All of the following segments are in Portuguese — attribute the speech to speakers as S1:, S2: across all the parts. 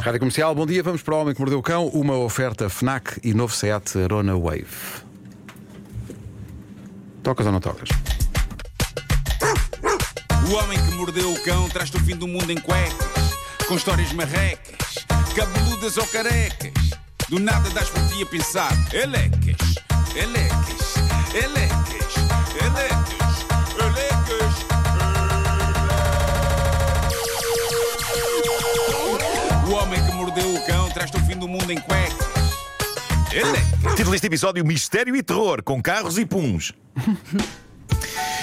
S1: Rádio Comercial, bom dia. Vamos para o Homem que Mordeu o Cão. Uma oferta Fnac e novo Seat Arona Wave. Tocas ou não tocas?
S2: O homem que mordeu o cão traz-te o fim do mundo em cuecas, com histórias marrecas, cabeludas ou carecas. Do nada das por ti a pensar, elecas, elecas, elecas, elecas, o mundo em cuecas. Elecas.
S3: Título deste episódio: Mistério e Terror, com carros e puns.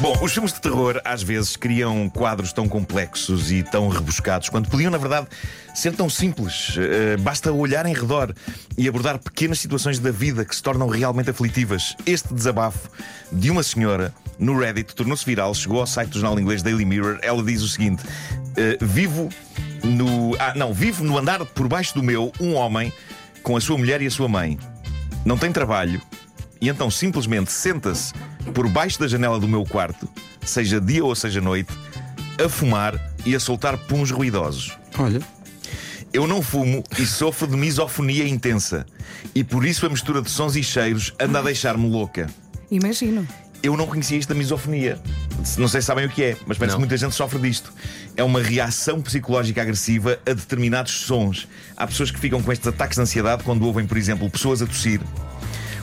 S3: Bom, os filmes de terror às vezes criam quadros tão complexos e tão rebuscados, quando podiam, na verdade, ser tão simples. Eh, basta olhar em redor e abordar pequenas situações da vida que se tornam realmente aflitivas. Este desabafo de uma senhora no Reddit tornou-se viral, chegou ao site do jornal inglês Daily Mirror. Ela diz o seguinte: eh, Vivo no. Ah, não, vivo no andar por baixo do meu um homem com a sua mulher e a sua mãe. Não tem trabalho e então simplesmente senta-se por baixo da janela do meu quarto, seja dia ou seja noite, a fumar e a soltar puns ruidosos.
S1: Olha.
S3: Eu não fumo e sofro de misofonia intensa. E por isso a mistura de sons e cheiros anda a deixar-me louca.
S4: Imagino.
S3: Eu não conhecia isto da misofonia. Não sei se sabem o que é, mas parece que muita gente sofre disto. É uma reação psicológica agressiva a determinados sons. Há pessoas que ficam com estes ataques de ansiedade quando ouvem, por exemplo, pessoas a tossir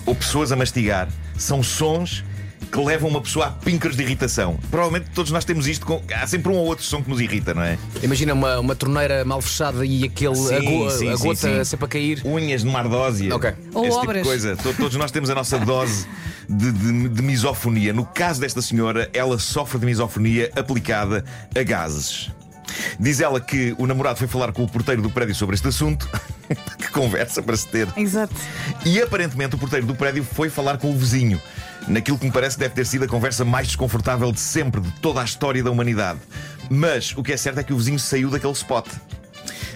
S3: ou pessoas a mastigar. São sons que levam uma pessoa a píncaros de irritação. Provavelmente todos nós temos isto. Com... Há sempre um ou outro som que nos irrita, não é?
S5: Imagina uma, uma torneira mal fechada e aquele,
S3: Sim,
S5: a, go-
S3: sim,
S5: a gota
S3: sim.
S5: sempre a cair.
S3: Unhas de mardósia.
S5: Ok.
S4: Ou
S3: Esse tipo de
S4: obras.
S3: coisa. To- Todos nós temos a nossa dose de, de- de misofonia. No caso desta senhora, ela sofre de misofonia aplicada a gases. Diz ela que o namorado foi falar com o porteiro do prédio sobre este assunto. que conversa para se ter.
S4: Exato.
S3: E aparentemente o porteiro do prédio foi falar com o vizinho. Naquilo que me parece deve ter sido a conversa mais desconfortável de sempre, de toda a história da humanidade. Mas o que é certo é que o vizinho saiu daquele spot.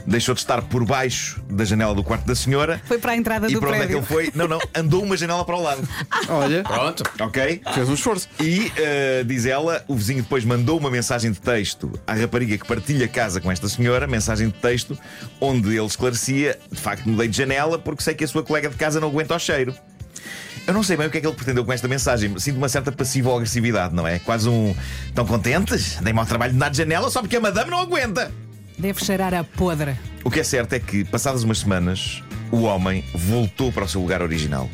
S3: Deixou de estar por baixo da janela do quarto da senhora.
S4: Foi para a entrada
S3: E
S4: do
S3: para onde é que ele foi? Não, não, andou uma janela para o lado.
S1: Olha.
S5: Pronto.
S3: Ok?
S1: Fez um esforço.
S3: E, eh, diz ela, o vizinho depois mandou uma mensagem de texto à rapariga que partilha casa com esta senhora, mensagem de texto, onde ele esclarecia: de facto, mudei de janela porque sei que a sua colega de casa não aguenta o cheiro. Eu não sei bem o que é que ele pretendeu com esta mensagem. Sinto uma certa passiva agressividade, não é? Quase um. Estão contentes? Dei-me ao trabalho de dar de janela só porque a madame não aguenta.
S4: Deve cheirar a podre.
S3: O que é certo é que, passadas umas semanas, o homem voltou para o seu lugar original.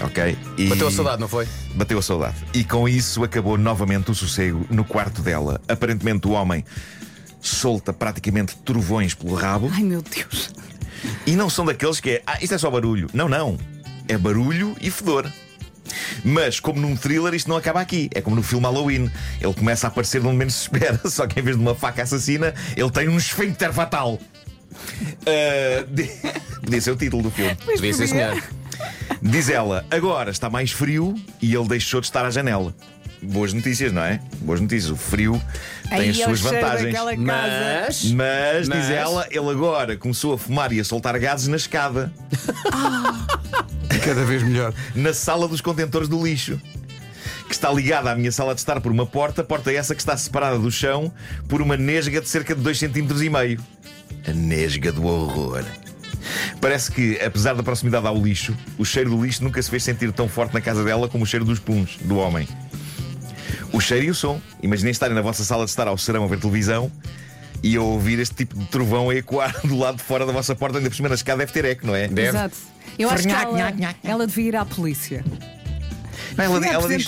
S3: Ok? E...
S5: Bateu a saudade, não foi?
S3: Bateu a saudade. E com isso acabou novamente o sossego no quarto dela. Aparentemente o homem solta praticamente trovões pelo rabo.
S4: Ai meu Deus.
S3: E não são daqueles que é, ah, isto é só barulho. Não, não. É barulho e fedor. Mas, como num thriller, isto não acaba aqui. É como no filme Halloween. Ele começa a aparecer de onde menos se espera, só que em vez de uma faca assassina, ele tem um esfíncter fatal. Ah, de- Podia ser o título do filme.
S4: Mas
S5: Podia ser, senhor.
S3: Diz ela, agora está mais frio e ele deixou de estar à janela. Boas notícias, não é? Boas notícias. O frio tem
S4: Aí
S3: as suas vantagens.
S4: casa.
S5: Mas.
S3: Mas, diz
S5: Mas-
S3: ela, ele agora começou a fumar e a soltar gases na escada,
S1: Cada vez melhor.
S3: na sala dos contentores do lixo. Que está ligada à minha sala de estar por uma porta, porta essa que está separada do chão por uma nesga de cerca de 2,5 cm e meio. A nesga do horror. Parece que, apesar da proximidade ao lixo, o cheiro do lixo nunca se fez sentir tão forte na casa dela como o cheiro dos puns do homem. O cheiro e o som. Imaginem estarem na vossa sala de estar ao serão a ver televisão e a ouvir este tipo de trovão a ecoar do lado de fora da vossa porta, ainda por cima na escada deve ter eco, não é?
S5: Deve.
S4: Exato. Eu acho que ela, ela devia ir à polícia.
S3: Não, ela, ela diz,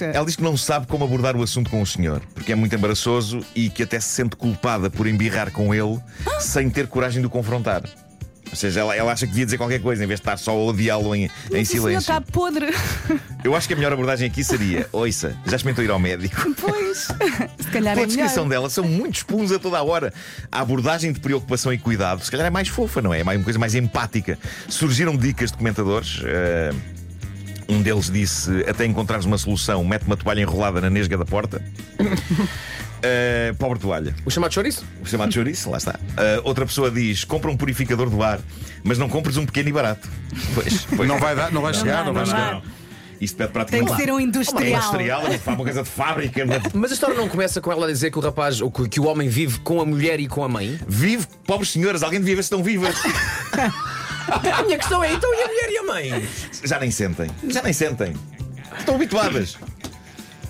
S3: ela diz que não sabe como abordar o assunto com o senhor, porque é muito embaraçoso e que até se sente culpada por embirrar com ele sem ter coragem de o confrontar. Ou seja, ela, ela acha que devia dizer qualquer coisa em vez de estar só a odiá-lo em, em silêncio.
S4: está podre.
S3: Eu acho que a melhor abordagem aqui seria: Ouça, já experimentou ir ao médico?
S4: Pois. Se calhar
S3: Pela
S4: é
S3: descrição
S4: melhor.
S3: dela, são muitos puns a toda a hora. A abordagem de preocupação e cuidado, se calhar é mais fofa, não é? É mais- uma coisa mais empática. Surgiram dicas de comentadores. eh, um deles disse: até encontrares uma solução, mete uma toalha enrolada na nesga da porta. Eh, pobre toalha.
S5: O chamado chouriço?
S3: O chamado chouriço, lá está. Eh, outra pessoa diz: compra um purificador do ar, mas não compres um pequeno e barato. Pois, pois.
S1: Não vai dar, não vai chegar,
S4: dá,
S1: não vai
S4: não
S1: chegar.
S4: dá.
S3: Isto pede
S4: Tem
S3: praticamente.
S4: que ser um industrial.
S3: industrial, é uma coisa de fábrica. de-
S5: Mas a história não começa com ela a dizer que o rapaz, ou que, que o homem vive com a mulher e com a mãe?
S3: Vive, pobres senhoras, alguém devia ver se estão vivas.
S5: A minha questão é: então e a mulher e a mãe?
S3: Já nem sentem, já nem sentem. Estão habituadas.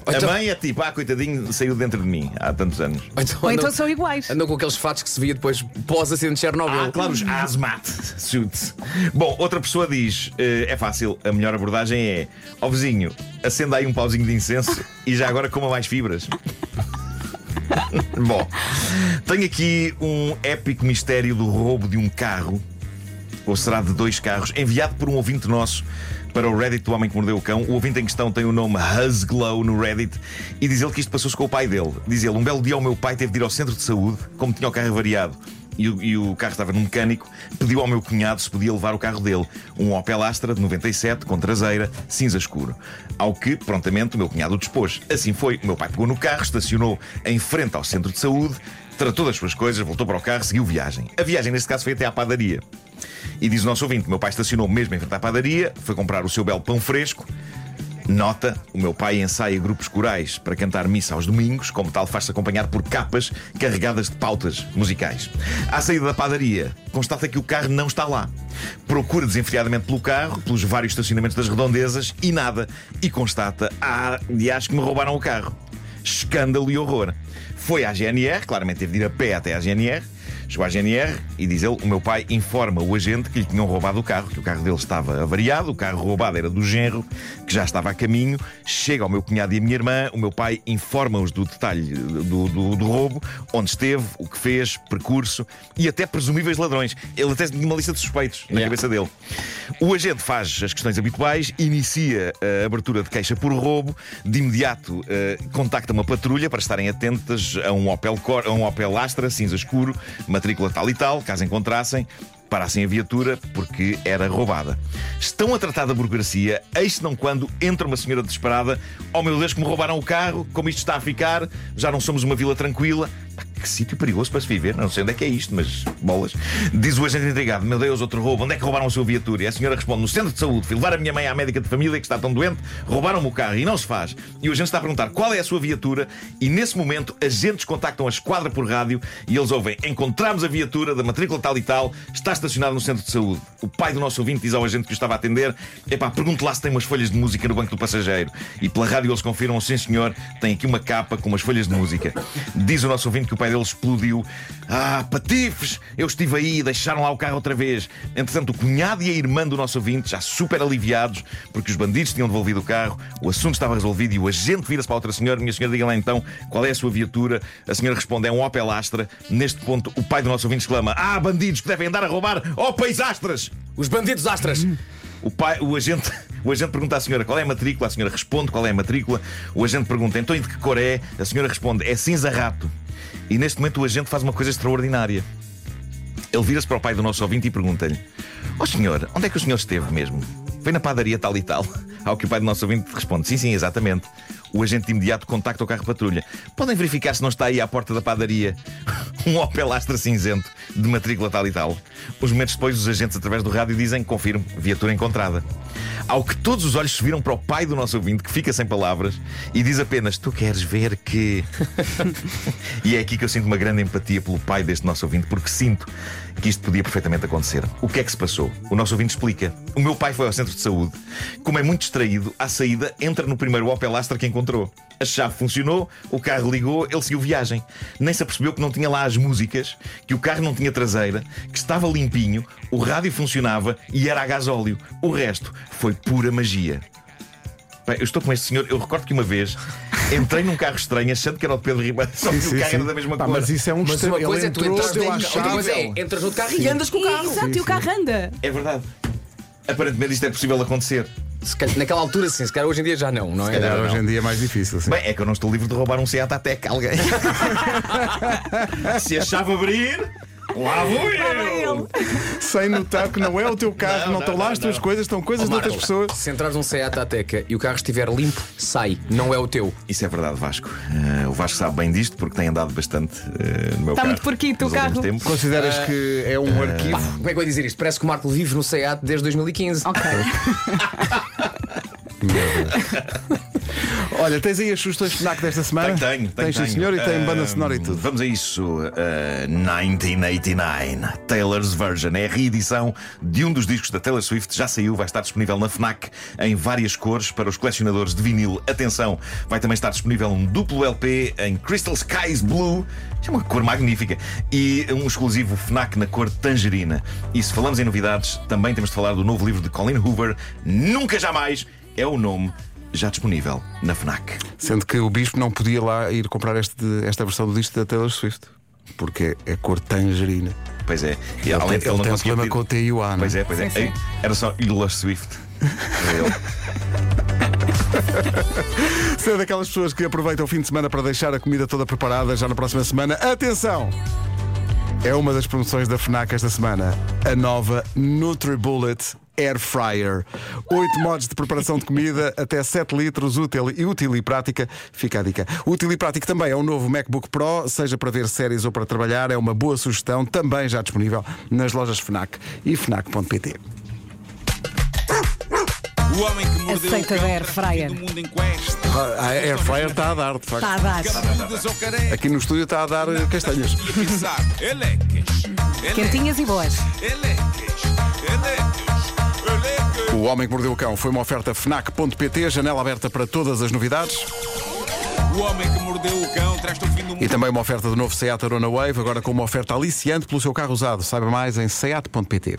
S3: A
S5: Então-
S3: mãe é tipo, ah, coitadinho, saiu dentro de mim há tantos anos.
S5: Ou então,
S4: Ou então
S5: andam-
S4: são iguais.
S5: Andam com aqueles fatos que se via depois pós-acidente de Chernobyl.
S3: Ah, claro, os hazmat suits. Bom, outra pessoa diz: eh, é fácil, a melhor abordagem é: ó vizinho, acenda aí um pauzinho de incenso e já agora coma mais fibras. Bom, tenho aqui um épico mistério do roubo de um carro, ou será de dois carros, enviado por um ouvinte nosso para o Reddit do Homem que Mordeu o Cão. O ouvinte em questão tem o nome Huzglow no Reddit e diz ele que isto passou-se com o pai dele. Diz ele: um belo dia o meu pai teve de ir ao centro de saúde, como tinha o carro avariado. E o, e o carro estava no mecânico, pediu ao meu cunhado se podia levar o carro dele, um Opel Astra de 97, com traseira, cinza escuro. Ao que, prontamente, o meu cunhado o dispôs. Assim foi, o meu pai pegou no carro, estacionou em frente ao centro de saúde, tratou das suas coisas, voltou para o carro, seguiu viagem. A viagem, neste caso, foi até à padaria. E diz o nosso ouvinte: meu pai estacionou mesmo em frente à padaria, foi comprar o seu belo pão fresco. Nota: o meu pai ensaia grupos corais para cantar missa aos domingos, como tal, faz-se acompanhar por capas carregadas de pautas musicais. À saída da padaria, constata que o carro não está lá. Procura desenfreadamente pelo carro, pelos vários estacionamentos das redondezas e nada. E constata: ah, de acho que me roubaram o carro. Escândalo e horror. Foi à GNR, claramente teve de ir a pé até à GNR. Chegou à GNR e diz ele: o meu pai informa o agente que lhe tinham roubado o carro, que o carro dele estava avariado, o carro roubado era do genro, que já estava a caminho. Chega ao meu cunhado e a minha irmã, o meu pai informa-os do detalhe do, do, do roubo, onde esteve, o que fez, percurso e até presumíveis ladrões. Ele até tinha uma lista de suspeitos na
S5: Yeah.
S3: cabeça dele. O agente faz as questões habituais, inicia a abertura de queixa por roubo, de imediato eh, contacta uma patrulha para estarem atentas a um Opel, Cor- a um Opel Astra cinza escuro, matrícula tal e tal, caso encontrassem. Parassem a viatura porque era roubada. Estão a tratar da burocracia, eis não quando entra uma senhora desesperada. Oh meu Deus, que me roubaram o carro, como isto está a ficar, já não somos uma vila tranquila. Que sítio perigoso para se viver, não sei onde é que é isto, mas bolas. Diz o agente intrigado: Meu Deus, outro roubo, onde é que roubaram a sua viatura? E a senhora responde: No centro de saúde, fui levar a minha mãe à médica de família que está tão doente, roubaram-me o carro e não se faz. E o agente está a perguntar qual é a sua viatura, e nesse momento agentes contactam a esquadra por rádio e eles ouvem: Encontramos a viatura da matrícula tal e tal, está estacionada no centro de saúde. O pai do nosso ouvinte diz ao agente que o estava a atender: Epá, pergunte lá se tem umas folhas de música no banco do passageiro. E pela rádio eles confirmam: Sim, senhor, tem aqui uma capa com umas folhas de música. Diz o nosso ouvinte que o pai dele explodiu: Ah, patifes! Eu estive aí e deixaram lá o carro outra vez. Entretanto, o cunhado e a irmã do nosso ouvinte, já super aliviados, porque os bandidos tinham devolvido o carro, o assunto estava resolvido e o agente vira-se para a outra senhora: Minha senhora, diga lá então qual é a sua viatura. A senhora responde: É um Opel Astra. Neste ponto, o pai do nosso ouvinte exclama: Ah, bandidos que devem andar a roubar Opels Astras!
S5: Os bandidos astras!
S3: O, pai, o, agente, o agente pergunta à senhora qual é a matrícula, a senhora responde qual é a matrícula. O agente pergunta então e de que cor é? A senhora responde é cinza rato. E neste momento o agente faz uma coisa extraordinária. Ele vira-se para o pai do nosso ouvinte e pergunta-lhe: Ó senhor, onde é que o senhor esteve mesmo? Foi na padaria tal e tal. Ao que o pai do nosso ouvinte responde: Sim, sim, exatamente. O agente de imediato contacta o carro patrulha. Podem verificar se não está aí à porta da padaria um Opel Astra cinzento de matrícula tal e tal. Uns momentos depois, os agentes, através do rádio, dizem: Confirmo, viatura encontrada. Ao que todos os olhos se viram para o pai do nosso ouvinte, que fica sem palavras, e diz apenas: Tu queres ver que. e é aqui que eu sinto uma grande empatia pelo pai deste nosso ouvinte, porque sinto que isto podia perfeitamente acontecer. O que é que se passou? O nosso ouvinte explica. O meu pai foi ao centro de saúde. Como é muito distraído, à saída, entra no primeiro Opel Astra que encontrou. A chave funcionou, o carro ligou, ele seguiu viagem. Nem se apercebeu que não tinha lá as músicas, que o carro não tinha traseira, que estava limpinho, o rádio funcionava e era a gasóleo. O resto foi pura magia. Bem, eu estou com este senhor, eu recordo que uma vez entrei num carro estranho achando que era o Pedro Ribeiro, só que
S1: Sim,
S3: o
S1: sim,
S3: carro
S1: sim.
S3: era da mesma
S1: Pá,
S3: cor.
S1: mas isso é um
S5: Mas uma coisa é tu entras dentro, outra coisa é entras no carro e andas com o carro.
S4: Exato, e o carro anda.
S3: É verdade. Aparentemente isto é possível acontecer.
S5: Se calhar- naquela altura, sim, se calhar hoje em dia já não, não é?
S1: Calhar
S3: não.
S1: hoje em dia é mais difícil. Sim.
S3: Bem, é que eu não estou livre de roubar um Seat Ateca a alguém. Se a chave abrir, lá vou eu!
S1: Sem notar que não é o teu carro,
S3: Não,
S1: não, estão
S3: não,
S1: lá
S3: não,
S1: as tuas
S3: não.
S1: coisas, estão coisas de outras pessoas.
S5: Se entrares num Seat Ateca e o carro estiver limpo, sai, não é o teu.
S3: Isso é verdade, Vasco. Eh, o Vasco sabe bem disto porque tem andado bastante eh, no meu
S4: Está
S3: carro.
S4: muito porquito o carro.
S3: tempos.
S1: Consideras que é um arquivo?
S5: Como é que eu ia dizer isto? Parece que o Marco vive no Seat desde 2015.
S4: Ok.
S1: Meu Deus. Olha, tens aí as sugestões FNAC desta semana?
S3: Tenho, tenho, tenho.
S1: Tens,
S3: tenho.
S1: senhor, e tem banda sonora e tudo.
S3: Vamos a isso. Uh, 1989, Taylor's Version. É a reedição de um dos discos da Taylor Swift. Já saiu, vai estar disponível na Fnac em várias cores para os colecionadores de vinil. Atenção, vai também estar disponível um duplo LP em Crystal Skies Blue. É uma cor magnífica. E um exclusivo Fnac na cor tangerina. E se falamos em novidades, também temos de falar do novo livro de Colin Hoover. Nunca jamais é o nome já disponível na Fnac.
S1: Sendo que o Bispo não podia lá ir comprar este, esta versão do disco da Taylor Swift. Porque é cor tangerina.
S3: Pois é. E
S1: Ele
S3: além ele
S1: ele
S3: não
S1: tem
S3: conseguia
S1: problema
S3: pedir-
S1: com o T e o A, não
S3: Pois é, pois é.
S4: Sim, sim.
S3: Ei, Era só Taylor Swift. Era ele.
S1: Ser daquelas pessoas que aproveitam o fim de semana para deixar a comida toda preparada já na próxima semana. Atenção! É uma das promoções da FNAC esta semana. A nova NutriBullet Air Fryer. Oito modos de preparação de comida, até 7 litros, útil e útil e prática. Fica a dica. Útil e prático também é o novo MacBook Pro, seja para ver séries ou para trabalhar, é uma boa sugestão, também já disponível nas lojas FNAC e FNAC.pt.
S2: O homem que mordeu
S4: Aceita
S2: o cão
S4: da air
S2: traz o
S4: fryer.
S2: fim do mundo em cuecas.
S1: A Air Fryer está a dar, de facto.
S4: Está a dar.
S2: Cabeludas ou carecas.
S1: Aqui no estúdio está a dar eh, castanhas.
S2: E a pensar, elecas, elecas,
S4: Quentinhas e boas.
S2: elecas, elecas, elecas.
S1: O Homem que Mordeu o Cão foi uma oferta FNAC.pt, janela aberta para todas as novidades.
S2: O homem que mordeu o cão traz-te o fim do mundo.
S1: E também uma oferta do novo Seat Arona Wave, agora com uma oferta aliciante pelo seu carro usado. Saiba mais em seat.pt.